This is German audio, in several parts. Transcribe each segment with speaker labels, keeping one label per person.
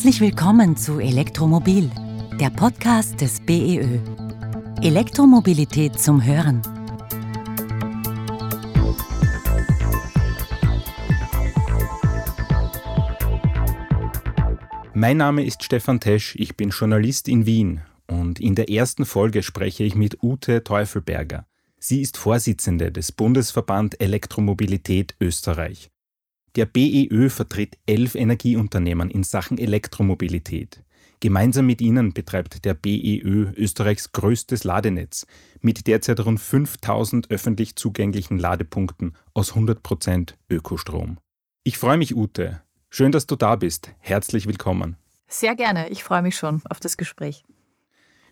Speaker 1: Herzlich willkommen zu Elektromobil, der Podcast des BEÖ. Elektromobilität zum Hören.
Speaker 2: Mein Name ist Stefan Tesch, ich bin Journalist in Wien und in der ersten Folge spreche ich mit Ute Teufelberger. Sie ist Vorsitzende des Bundesverband Elektromobilität Österreich. Der BEÖ vertritt elf Energieunternehmen in Sachen Elektromobilität. Gemeinsam mit ihnen betreibt der BEÖ Österreichs größtes Ladenetz mit derzeit rund 5000 öffentlich zugänglichen Ladepunkten aus 100% Ökostrom. Ich freue mich, Ute. Schön, dass du da bist. Herzlich willkommen.
Speaker 3: Sehr gerne. Ich freue mich schon auf das Gespräch.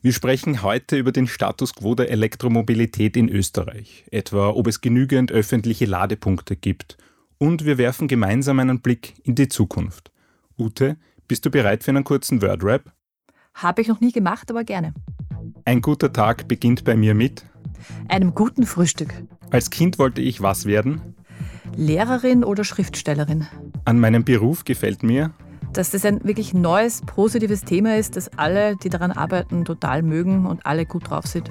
Speaker 2: Wir sprechen heute über den Status quo der Elektromobilität in Österreich, etwa ob es genügend öffentliche Ladepunkte gibt und wir werfen gemeinsam einen Blick in die Zukunft. Ute, bist du bereit für einen kurzen Word-Rap?
Speaker 3: Habe ich noch nie gemacht, aber gerne.
Speaker 2: Ein guter Tag beginnt bei mir mit
Speaker 3: einem guten Frühstück.
Speaker 2: Als Kind wollte ich was werden?
Speaker 3: Lehrerin oder Schriftstellerin.
Speaker 2: An meinem Beruf gefällt mir,
Speaker 3: dass das ein wirklich neues, positives Thema ist, das alle, die daran arbeiten, total mögen und alle gut drauf sind.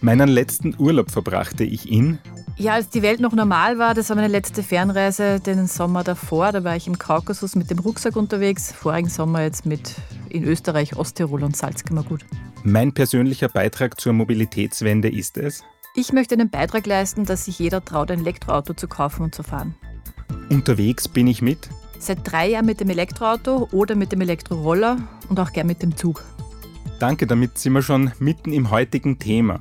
Speaker 2: Meinen letzten Urlaub verbrachte ich in
Speaker 3: ja, als die Welt noch normal war, das war meine letzte Fernreise den Sommer davor. Da war ich im Kaukasus mit dem Rucksack unterwegs. Vorigen Sommer jetzt mit in Österreich, Osttirol und Salzkammergut.
Speaker 2: Mein persönlicher Beitrag zur Mobilitätswende ist es?
Speaker 3: Ich möchte einen Beitrag leisten, dass sich jeder traut, ein Elektroauto zu kaufen und zu fahren.
Speaker 2: Unterwegs bin ich mit?
Speaker 3: Seit drei Jahren mit dem Elektroauto oder mit dem Elektroroller und auch gern mit dem Zug.
Speaker 2: Danke, damit sind wir schon mitten im heutigen Thema.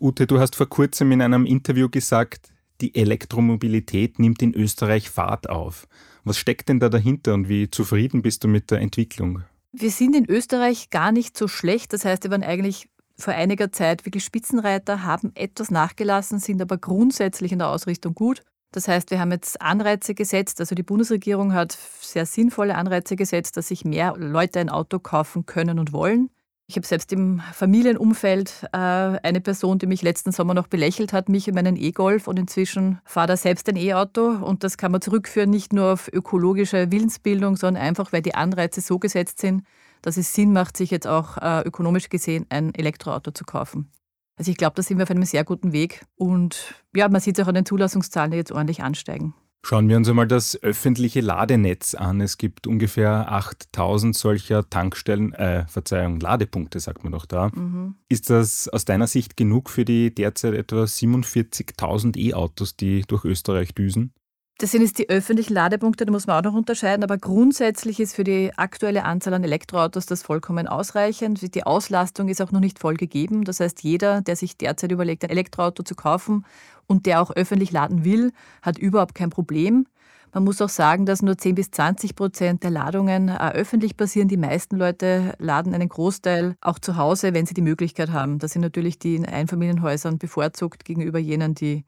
Speaker 2: Ute, du hast vor kurzem in einem Interview gesagt, die Elektromobilität nimmt in Österreich Fahrt auf. Was steckt denn da dahinter und wie zufrieden bist du mit der Entwicklung?
Speaker 3: Wir sind in Österreich gar nicht so schlecht. Das heißt, wir waren eigentlich vor einiger Zeit wirklich Spitzenreiter, haben etwas nachgelassen, sind aber grundsätzlich in der Ausrichtung gut. Das heißt, wir haben jetzt Anreize gesetzt, also die Bundesregierung hat sehr sinnvolle Anreize gesetzt, dass sich mehr Leute ein Auto kaufen können und wollen. Ich habe selbst im Familienumfeld äh, eine Person, die mich letzten Sommer noch belächelt hat, mich in meinen E-Golf und inzwischen fahrt er selbst ein E-Auto und das kann man zurückführen nicht nur auf ökologische Willensbildung, sondern einfach, weil die Anreize so gesetzt sind, dass es Sinn macht, sich jetzt auch äh, ökonomisch gesehen ein Elektroauto zu kaufen. Also ich glaube, da sind wir auf einem sehr guten Weg und ja, man sieht es auch an den Zulassungszahlen, die jetzt ordentlich ansteigen.
Speaker 2: Schauen wir uns einmal das öffentliche Ladenetz an. Es gibt ungefähr 8000 solcher Tankstellen, äh, Verzeihung, Ladepunkte, sagt man doch da. Mhm. Ist das aus deiner Sicht genug für die derzeit etwa 47.000 E-Autos, die durch Österreich düsen?
Speaker 3: Das sind jetzt die öffentlichen Ladepunkte, da muss man auch noch unterscheiden, aber grundsätzlich ist für die aktuelle Anzahl an Elektroautos das vollkommen ausreichend. Die Auslastung ist auch noch nicht voll gegeben. Das heißt, jeder, der sich derzeit überlegt, ein Elektroauto zu kaufen und der auch öffentlich laden will, hat überhaupt kein Problem. Man muss auch sagen, dass nur 10 bis 20 Prozent der Ladungen äh, öffentlich passieren. Die meisten Leute laden einen Großteil auch zu Hause, wenn sie die Möglichkeit haben. Das sind natürlich die in Einfamilienhäusern bevorzugt gegenüber jenen, die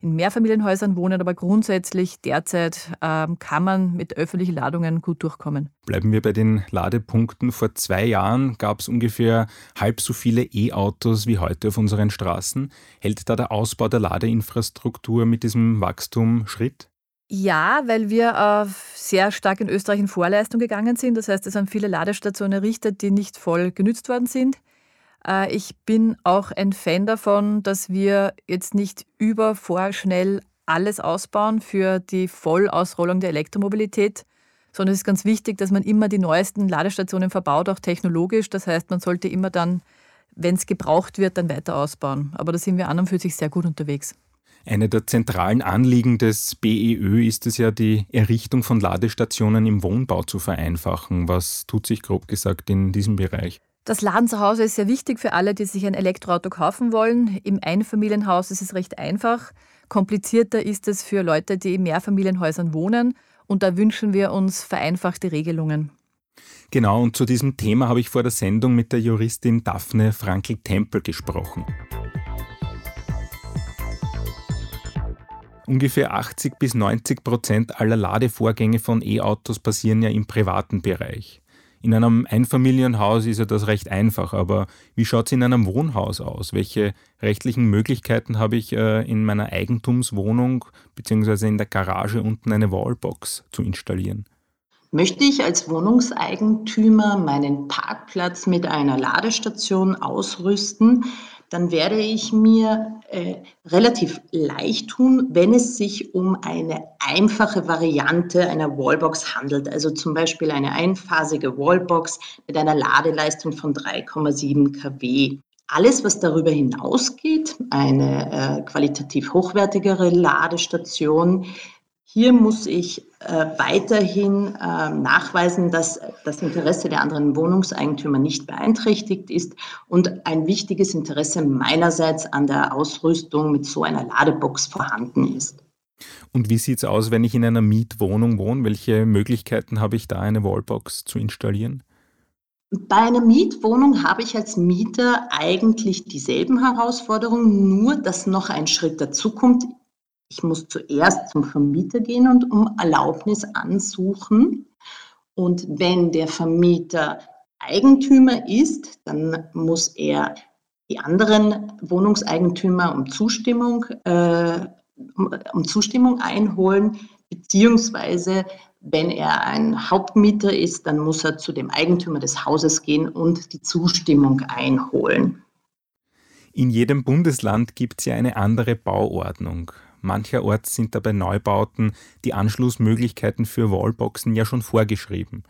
Speaker 3: in Mehrfamilienhäusern wohnen, aber grundsätzlich derzeit ähm, kann man mit öffentlichen Ladungen gut durchkommen.
Speaker 2: Bleiben wir bei den Ladepunkten. Vor zwei Jahren gab es ungefähr halb so viele E-Autos wie heute auf unseren Straßen. Hält da der Ausbau der Ladeinfrastruktur mit diesem Wachstum Schritt?
Speaker 3: Ja, weil wir äh, sehr stark in Österreich in Vorleistung gegangen sind. Das heißt, es sind viele Ladestationen errichtet, die nicht voll genützt worden sind. Äh, ich bin auch ein Fan davon, dass wir jetzt nicht über vorschnell alles ausbauen für die Vollausrollung der Elektromobilität, sondern es ist ganz wichtig, dass man immer die neuesten Ladestationen verbaut, auch technologisch. Das heißt, man sollte immer dann, wenn es gebraucht wird, dann weiter ausbauen. Aber da sind wir an und für sich sehr gut unterwegs.
Speaker 2: Eine der zentralen Anliegen des BEÖ ist es ja, die Errichtung von Ladestationen im Wohnbau zu vereinfachen. Was tut sich grob gesagt in diesem Bereich?
Speaker 3: Das Laden zu Hause ist sehr wichtig für alle, die sich ein Elektroauto kaufen wollen. Im Einfamilienhaus ist es recht einfach. Komplizierter ist es für Leute, die in Mehrfamilienhäusern wohnen. Und da wünschen wir uns vereinfachte Regelungen.
Speaker 2: Genau, und zu diesem Thema habe ich vor der Sendung mit der Juristin Daphne Frankl-Tempel gesprochen. Ungefähr 80 bis 90 Prozent aller Ladevorgänge von E-Autos passieren ja im privaten Bereich. In einem Einfamilienhaus ist ja das recht einfach, aber wie schaut es in einem Wohnhaus aus? Welche rechtlichen Möglichkeiten habe ich äh, in meiner Eigentumswohnung bzw. in der Garage unten eine Wallbox zu installieren?
Speaker 4: Möchte ich als Wohnungseigentümer meinen Parkplatz mit einer Ladestation ausrüsten, dann werde ich mir äh, relativ leicht tun, wenn es sich um eine einfache Variante einer Wallbox handelt. Also zum Beispiel eine einphasige Wallbox mit einer Ladeleistung von 3,7 kW. Alles, was darüber hinausgeht, eine äh, qualitativ hochwertigere Ladestation, hier muss ich äh, weiterhin äh, nachweisen, dass das Interesse der anderen Wohnungseigentümer nicht beeinträchtigt ist und ein wichtiges Interesse meinerseits an der Ausrüstung mit so einer Ladebox vorhanden ist.
Speaker 2: Und wie sieht es aus, wenn ich in einer Mietwohnung wohne? Welche Möglichkeiten habe ich da, eine Wallbox zu installieren?
Speaker 4: Bei einer Mietwohnung habe ich als Mieter eigentlich dieselben Herausforderungen, nur dass noch ein Schritt dazu kommt. Ich muss zuerst zum Vermieter gehen und um Erlaubnis ansuchen. Und wenn der Vermieter Eigentümer ist, dann muss er die anderen Wohnungseigentümer um Zustimmung, äh, um, um Zustimmung einholen, beziehungsweise wenn er ein Hauptmieter ist, dann muss er zu dem Eigentümer des Hauses gehen und die Zustimmung einholen.
Speaker 2: In jedem Bundesland gibt es ja eine andere Bauordnung. Mancherorts sind dabei Neubauten die Anschlussmöglichkeiten für Wallboxen ja schon vorgeschrieben.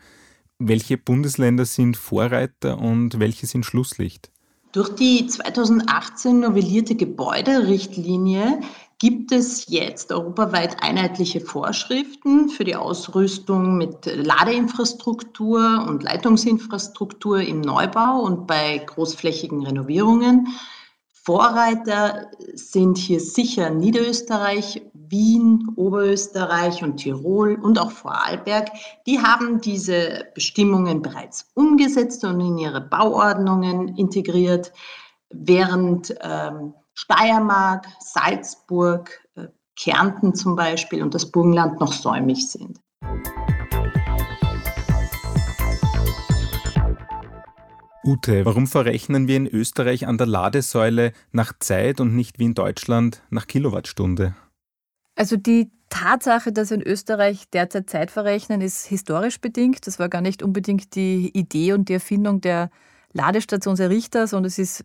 Speaker 2: Welche Bundesländer sind Vorreiter und welche sind Schlusslicht?
Speaker 4: Durch die 2018 novellierte Gebäuderichtlinie gibt es jetzt europaweit einheitliche Vorschriften für die Ausrüstung mit Ladeinfrastruktur und Leitungsinfrastruktur im Neubau und bei großflächigen Renovierungen. Vorreiter sind hier sicher Niederösterreich, Wien, Oberösterreich und Tirol und auch Vorarlberg. Die haben diese Bestimmungen bereits umgesetzt und in ihre Bauordnungen integriert, während ähm, Steiermark, Salzburg, äh, Kärnten zum Beispiel und das Burgenland noch säumig sind.
Speaker 2: Ute, warum verrechnen wir in Österreich an der Ladesäule nach Zeit und nicht wie in Deutschland nach Kilowattstunde?
Speaker 3: Also die Tatsache, dass wir in Österreich derzeit Zeit verrechnen, ist historisch bedingt. Das war gar nicht unbedingt die Idee und die Erfindung der Ladestationserrichter, sondern es ist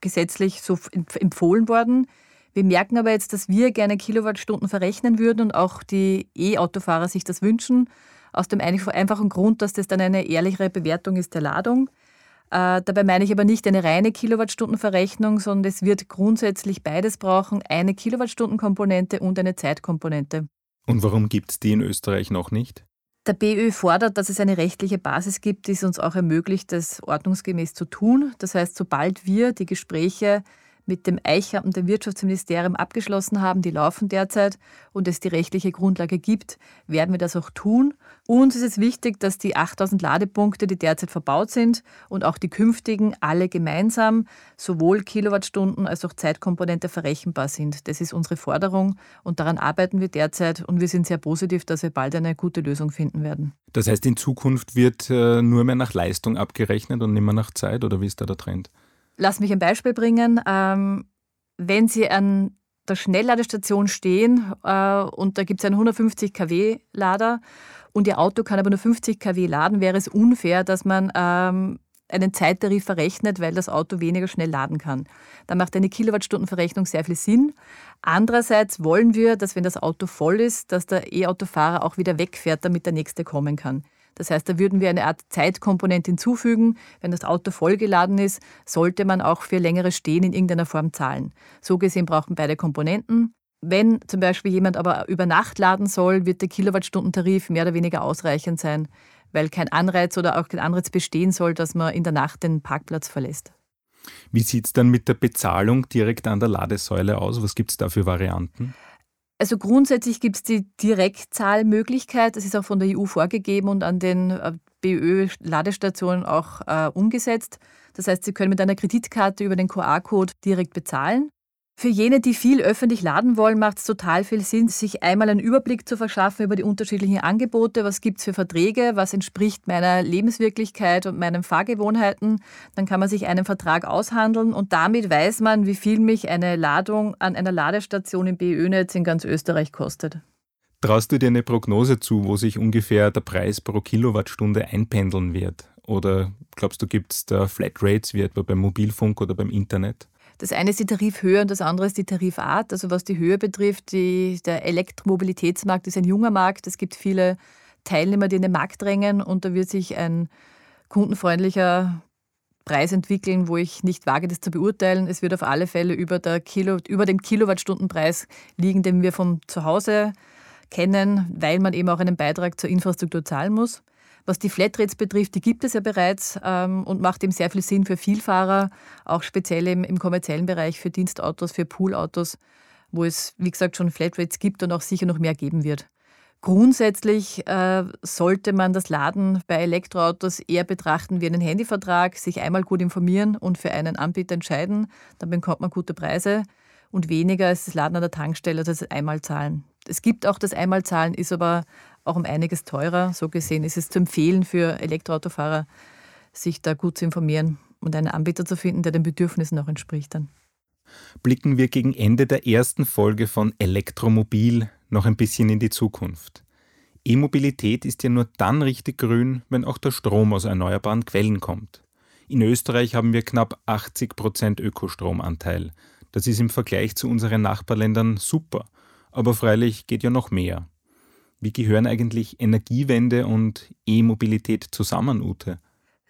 Speaker 3: gesetzlich so empfohlen worden. Wir merken aber jetzt, dass wir gerne Kilowattstunden verrechnen würden und auch die E-Autofahrer sich das wünschen, aus dem einfachen Grund, dass das dann eine ehrlichere Bewertung ist der Ladung. Äh, dabei meine ich aber nicht eine reine Kilowattstundenverrechnung, sondern es wird grundsätzlich beides brauchen, eine Kilowattstundenkomponente und eine Zeitkomponente.
Speaker 2: Und warum gibt es die in Österreich noch nicht?
Speaker 3: Der BÖ fordert, dass es eine rechtliche Basis gibt, die es uns auch ermöglicht, das ordnungsgemäß zu tun. Das heißt, sobald wir die Gespräche mit dem Eichamt und dem Wirtschaftsministerium abgeschlossen haben. Die laufen derzeit und es die rechtliche Grundlage gibt, werden wir das auch tun. Uns ist es wichtig, dass die 8000 Ladepunkte, die derzeit verbaut sind und auch die künftigen, alle gemeinsam sowohl Kilowattstunden als auch Zeitkomponente verrechenbar sind. Das ist unsere Forderung und daran arbeiten wir derzeit und wir sind sehr positiv, dass wir bald eine gute Lösung finden werden.
Speaker 2: Das heißt, in Zukunft wird äh, nur mehr nach Leistung abgerechnet und nicht mehr nach Zeit oder wie ist da der Trend?
Speaker 3: Lass mich ein Beispiel bringen. Ähm, wenn Sie an der Schnellladestation stehen äh, und da gibt es einen 150 kW Lader und Ihr Auto kann aber nur 50 kW laden, wäre es unfair, dass man ähm, einen Zeittarif verrechnet, weil das Auto weniger schnell laden kann. Da macht eine Kilowattstundenverrechnung sehr viel Sinn. Andererseits wollen wir, dass wenn das Auto voll ist, dass der E-Autofahrer auch wieder wegfährt, damit der nächste kommen kann. Das heißt, da würden wir eine Art Zeitkomponente hinzufügen. Wenn das Auto vollgeladen ist, sollte man auch für längere Stehen in irgendeiner Form zahlen. So gesehen brauchen beide Komponenten. Wenn zum Beispiel jemand aber über Nacht laden soll, wird der Kilowatttundentarif mehr oder weniger ausreichend sein, weil kein Anreiz oder auch kein Anreiz bestehen soll, dass man in der Nacht den Parkplatz verlässt.
Speaker 2: Wie sieht es dann mit der Bezahlung direkt an der Ladesäule aus? Was gibt es da für Varianten?
Speaker 3: Also grundsätzlich gibt es die Direktzahlmöglichkeit, das ist auch von der EU vorgegeben und an den äh, BÖ-Ladestationen auch äh, umgesetzt. Das heißt, Sie können mit einer Kreditkarte über den QR-Code direkt bezahlen. Für jene, die viel öffentlich laden wollen, macht es total viel Sinn, sich einmal einen Überblick zu verschaffen über die unterschiedlichen Angebote. Was gibt es für Verträge? Was entspricht meiner Lebenswirklichkeit und meinen Fahrgewohnheiten? Dann kann man sich einen Vertrag aushandeln und damit weiß man, wie viel mich eine Ladung an einer Ladestation im BÖ-Netz in ganz Österreich kostet.
Speaker 2: Traust du dir eine Prognose zu, wo sich ungefähr der Preis pro Kilowattstunde einpendeln wird? Oder glaubst du, gibt es da Flatrates wie etwa beim Mobilfunk oder beim Internet?
Speaker 3: Das eine ist die Tarifhöhe und das andere ist die Tarifart. Also was die Höhe betrifft, die, der Elektromobilitätsmarkt ist ein junger Markt. Es gibt viele Teilnehmer, die in den Markt drängen und da wird sich ein kundenfreundlicher Preis entwickeln, wo ich nicht wage, das zu beurteilen. Es wird auf alle Fälle über, der Kilo, über dem Kilowattstundenpreis liegen, den wir von zu Hause kennen, weil man eben auch einen Beitrag zur Infrastruktur zahlen muss. Was die Flatrates betrifft, die gibt es ja bereits ähm, und macht eben sehr viel Sinn für Vielfahrer, auch speziell im, im kommerziellen Bereich für Dienstautos, für Poolautos, wo es, wie gesagt, schon Flatrates gibt und auch sicher noch mehr geben wird. Grundsätzlich äh, sollte man das Laden bei Elektroautos eher betrachten wie einen Handyvertrag, sich einmal gut informieren und für einen Anbieter entscheiden. Dann bekommt man gute Preise und weniger als das Laden an der Tankstelle, also das Einmalzahlen. Es gibt auch das Einmalzahlen, ist aber auch um einiges teurer. So gesehen ist es zu empfehlen für Elektroautofahrer, sich da gut zu informieren und einen Anbieter zu finden, der den Bedürfnissen auch entspricht dann.
Speaker 2: Blicken wir gegen Ende der ersten Folge von Elektromobil noch ein bisschen in die Zukunft. E-Mobilität ist ja nur dann richtig grün, wenn auch der Strom aus erneuerbaren Quellen kommt. In Österreich haben wir knapp 80 Prozent Ökostromanteil. Das ist im Vergleich zu unseren Nachbarländern super, aber freilich geht ja noch mehr. Wie gehören eigentlich Energiewende und E-Mobilität zusammen, Ute?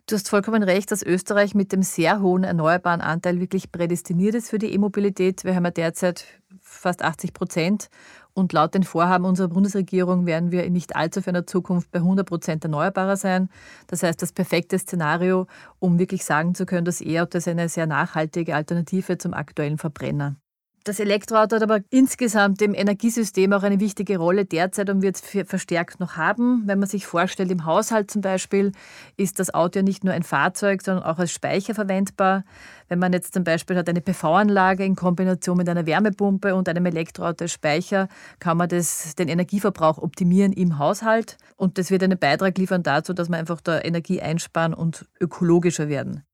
Speaker 3: Du hast vollkommen recht, dass Österreich mit dem sehr hohen erneuerbaren Anteil wirklich prädestiniert ist für die E-Mobilität. Wir haben ja derzeit fast 80 Prozent und laut den Vorhaben unserer Bundesregierung werden wir in nicht allzu ferner Zukunft bei 100 Prozent erneuerbarer sein. Das heißt, das perfekte Szenario, um wirklich sagen zu können, dass E-Auto eine sehr nachhaltige Alternative zum aktuellen Verbrenner. Das Elektroauto hat aber insgesamt im Energiesystem auch eine wichtige Rolle derzeit und wird es verstärkt noch haben. Wenn man sich vorstellt, im Haushalt zum Beispiel ist das Auto ja nicht nur ein Fahrzeug, sondern auch als Speicher verwendbar. Wenn man jetzt zum Beispiel hat eine PV-Anlage in Kombination mit einer Wärmepumpe und einem Elektroauto als Speicher, kann man das, den Energieverbrauch optimieren im Haushalt. Und das wird einen Beitrag liefern dazu, dass man einfach da Energie einsparen und ökologischer werden.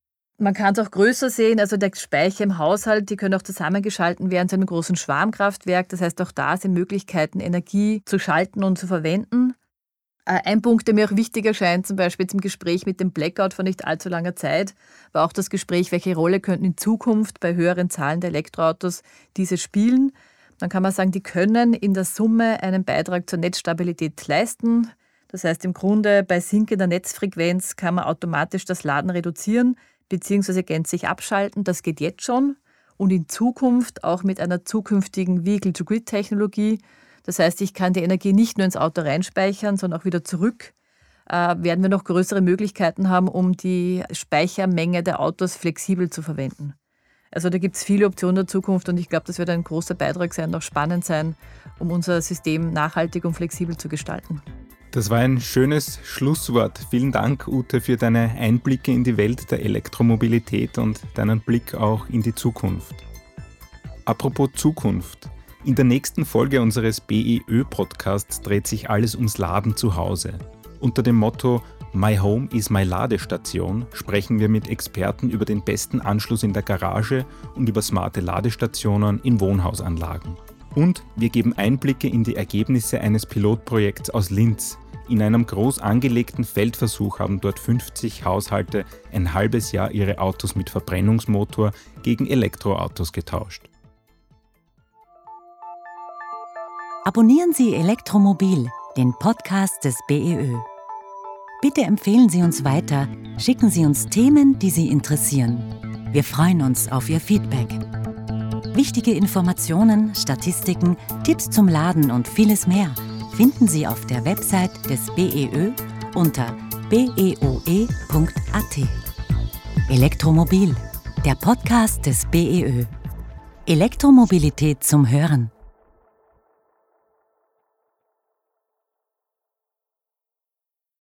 Speaker 3: Man kann es auch größer sehen, also der Speicher im Haushalt, die können auch zusammengeschalten werden zu einem großen Schwarmkraftwerk. Das heißt, auch da sind Möglichkeiten, Energie zu schalten und zu verwenden. Äh, ein Punkt, der mir auch wichtig erscheint, zum Beispiel zum Gespräch mit dem Blackout vor nicht allzu langer Zeit, war auch das Gespräch, welche Rolle könnten in Zukunft bei höheren Zahlen der Elektroautos diese spielen. Dann kann man sagen, die können in der Summe einen Beitrag zur Netzstabilität leisten. Das heißt, im Grunde bei sinkender Netzfrequenz kann man automatisch das Laden reduzieren beziehungsweise gänzlich abschalten. Das geht jetzt schon und in Zukunft auch mit einer zukünftigen Vehicle-to-Grid-Technologie. Das heißt, ich kann die Energie nicht nur ins Auto reinspeichern, sondern auch wieder zurück. Äh, werden wir noch größere Möglichkeiten haben, um die Speichermenge der Autos flexibel zu verwenden. Also da gibt es viele Optionen der Zukunft und ich glaube, das wird ein großer Beitrag sein auch spannend sein, um unser System nachhaltig und flexibel zu gestalten.
Speaker 2: Das war ein schönes Schlusswort. Vielen Dank, Ute, für deine Einblicke in die Welt der Elektromobilität und deinen Blick auch in die Zukunft. Apropos Zukunft. In der nächsten Folge unseres BEÖ-Podcasts dreht sich alles ums Laden zu Hause. Unter dem Motto My Home is my Ladestation sprechen wir mit Experten über den besten Anschluss in der Garage und über smarte Ladestationen in Wohnhausanlagen. Und wir geben Einblicke in die Ergebnisse eines Pilotprojekts aus Linz. In einem groß angelegten Feldversuch haben dort 50 Haushalte ein halbes Jahr ihre Autos mit Verbrennungsmotor gegen Elektroautos getauscht.
Speaker 1: Abonnieren Sie Elektromobil, den Podcast des BEÖ. Bitte empfehlen Sie uns weiter, schicken Sie uns Themen, die Sie interessieren. Wir freuen uns auf Ihr Feedback. Wichtige Informationen, Statistiken, Tipps zum Laden und vieles mehr finden Sie auf der Website des BEÖ unter beoe.at. Elektromobil, der Podcast des BEÖ. Elektromobilität zum Hören.